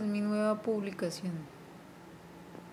Mi nueva publicación.